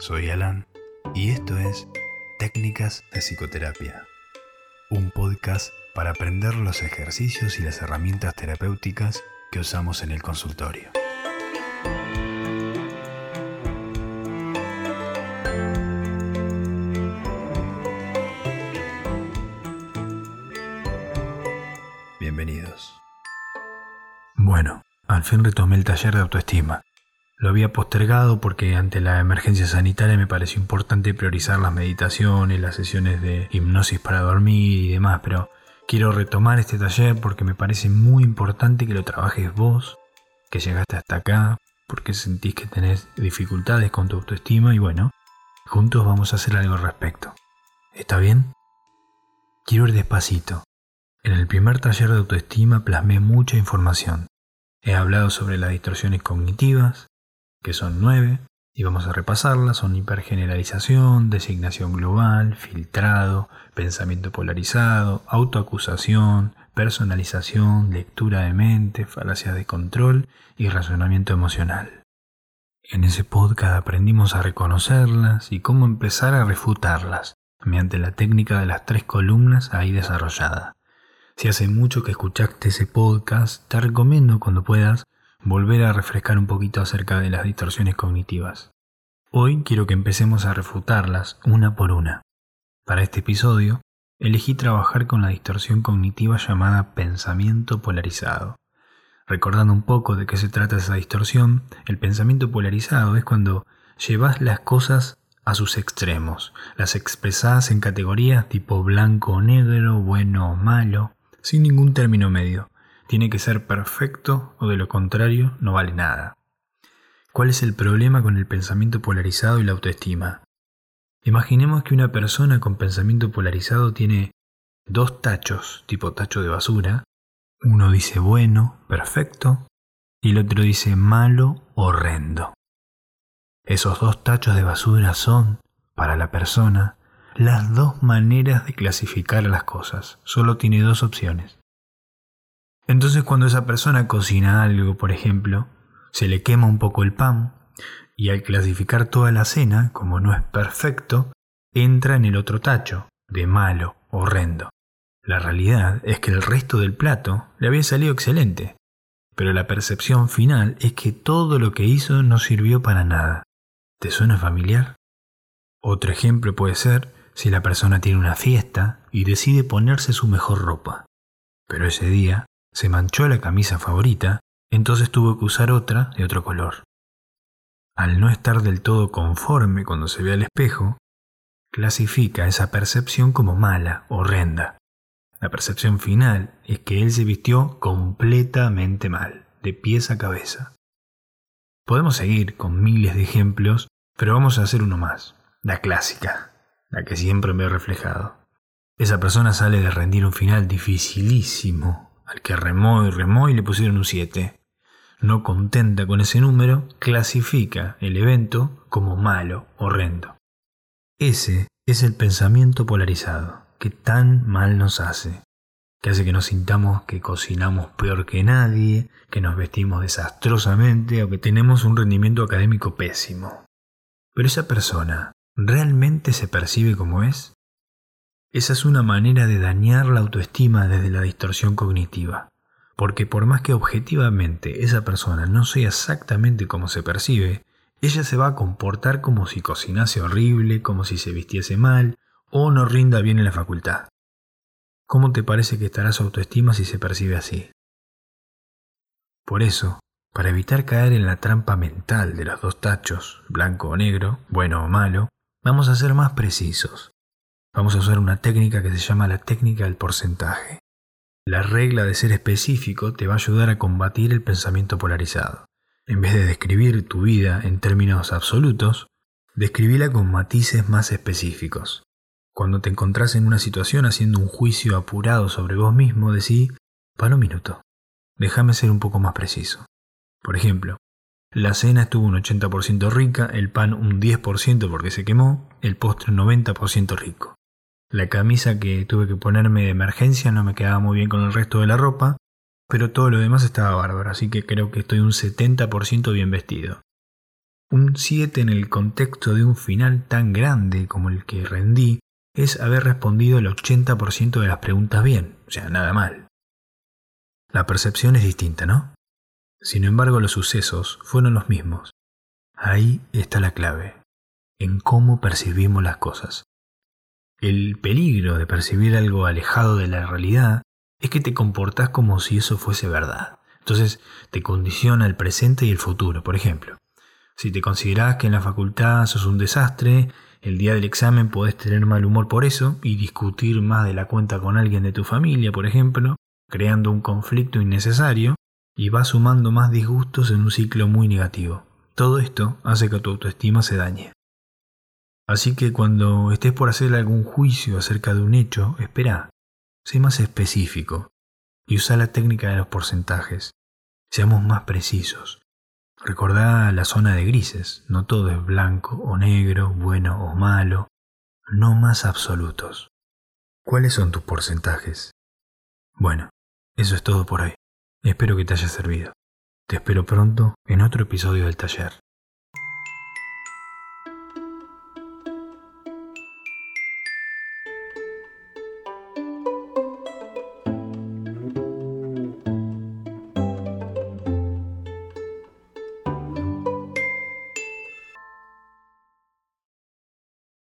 Soy Alan y esto es Técnicas de Psicoterapia, un podcast para aprender los ejercicios y las herramientas terapéuticas que usamos en el consultorio. Bienvenidos. Bueno, al fin retomé el taller de autoestima. Lo había postergado porque ante la emergencia sanitaria me pareció importante priorizar las meditaciones, las sesiones de hipnosis para dormir y demás, pero quiero retomar este taller porque me parece muy importante que lo trabajes vos, que llegaste hasta acá, porque sentís que tenés dificultades con tu autoestima y bueno, juntos vamos a hacer algo al respecto. ¿Está bien? Quiero ir despacito. En el primer taller de autoestima plasmé mucha información. He hablado sobre las distorsiones cognitivas, que son nueve, y vamos a repasarlas. Son hipergeneralización, designación global, filtrado, pensamiento polarizado, autoacusación, personalización, lectura de mente, falacias de control y razonamiento emocional. En ese podcast aprendimos a reconocerlas y cómo empezar a refutarlas mediante la técnica de las tres columnas ahí desarrollada. Si hace mucho que escuchaste ese podcast, te recomiendo cuando puedas volver a refrescar un poquito acerca de las distorsiones cognitivas. Hoy quiero que empecemos a refutarlas una por una. Para este episodio, elegí trabajar con la distorsión cognitiva llamada pensamiento polarizado. Recordando un poco de qué se trata esa distorsión, el pensamiento polarizado es cuando llevas las cosas a sus extremos, las expresás en categorías tipo blanco o negro, bueno o malo, sin ningún término medio, tiene que ser perfecto o de lo contrario no vale nada. ¿Cuál es el problema con el pensamiento polarizado y la autoestima? Imaginemos que una persona con pensamiento polarizado tiene dos tachos, tipo tacho de basura. Uno dice bueno, perfecto, y el otro dice malo, horrendo. Esos dos tachos de basura son, para la persona, las dos maneras de clasificar las cosas. Solo tiene dos opciones. Entonces cuando esa persona cocina algo, por ejemplo, se le quema un poco el pan y al clasificar toda la cena, como no es perfecto, entra en el otro tacho, de malo, horrendo. La realidad es que el resto del plato le había salido excelente, pero la percepción final es que todo lo que hizo no sirvió para nada. ¿Te suena familiar? Otro ejemplo puede ser si la persona tiene una fiesta y decide ponerse su mejor ropa, pero ese día se manchó la camisa favorita, entonces tuvo que usar otra de otro color. Al no estar del todo conforme cuando se ve al espejo, clasifica esa percepción como mala, horrenda. La percepción final es que él se vistió completamente mal, de pies a cabeza. Podemos seguir con miles de ejemplos, pero vamos a hacer uno más, la clásica, la que siempre me he reflejado. Esa persona sale de rendir un final dificilísimo al que remó y remó y le pusieron un 7. No contenta con ese número, clasifica el evento como malo, horrendo. Ese es el pensamiento polarizado, que tan mal nos hace, que hace que nos sintamos que cocinamos peor que nadie, que nos vestimos desastrosamente o que tenemos un rendimiento académico pésimo. Pero esa persona, ¿realmente se percibe como es? Esa es una manera de dañar la autoestima desde la distorsión cognitiva, porque por más que objetivamente esa persona no sea exactamente como se percibe, ella se va a comportar como si cocinase horrible, como si se vistiese mal o no rinda bien en la facultad. ¿Cómo te parece que estará su autoestima si se percibe así? Por eso, para evitar caer en la trampa mental de los dos tachos, blanco o negro, bueno o malo, vamos a ser más precisos. Vamos a usar una técnica que se llama la técnica del porcentaje. La regla de ser específico te va a ayudar a combatir el pensamiento polarizado. En vez de describir tu vida en términos absolutos, describíla con matices más específicos. Cuando te encontrás en una situación haciendo un juicio apurado sobre vos mismo, decí, para un minuto, déjame ser un poco más preciso. Por ejemplo, la cena estuvo un 80% rica, el pan un 10% porque se quemó, el postre un 90% rico. La camisa que tuve que ponerme de emergencia no me quedaba muy bien con el resto de la ropa, pero todo lo demás estaba bárbaro, así que creo que estoy un 70% bien vestido. Un 7 en el contexto de un final tan grande como el que rendí es haber respondido el 80% de las preguntas bien, o sea, nada mal. La percepción es distinta, ¿no? Sin embargo, los sucesos fueron los mismos. Ahí está la clave, en cómo percibimos las cosas. El peligro de percibir algo alejado de la realidad es que te comportas como si eso fuese verdad. Entonces te condiciona el presente y el futuro. Por ejemplo, si te considerás que en la facultad sos un desastre, el día del examen podés tener mal humor por eso y discutir más de la cuenta con alguien de tu familia, por ejemplo, creando un conflicto innecesario y vas sumando más disgustos en un ciclo muy negativo. Todo esto hace que tu autoestima se dañe. Así que cuando estés por hacer algún juicio acerca de un hecho, espera, sé más específico y usa la técnica de los porcentajes. Seamos más precisos. Recordá la zona de grises, no todo es blanco o negro, bueno o malo, no más absolutos. ¿Cuáles son tus porcentajes? Bueno, eso es todo por hoy. Espero que te haya servido. Te espero pronto en otro episodio del taller.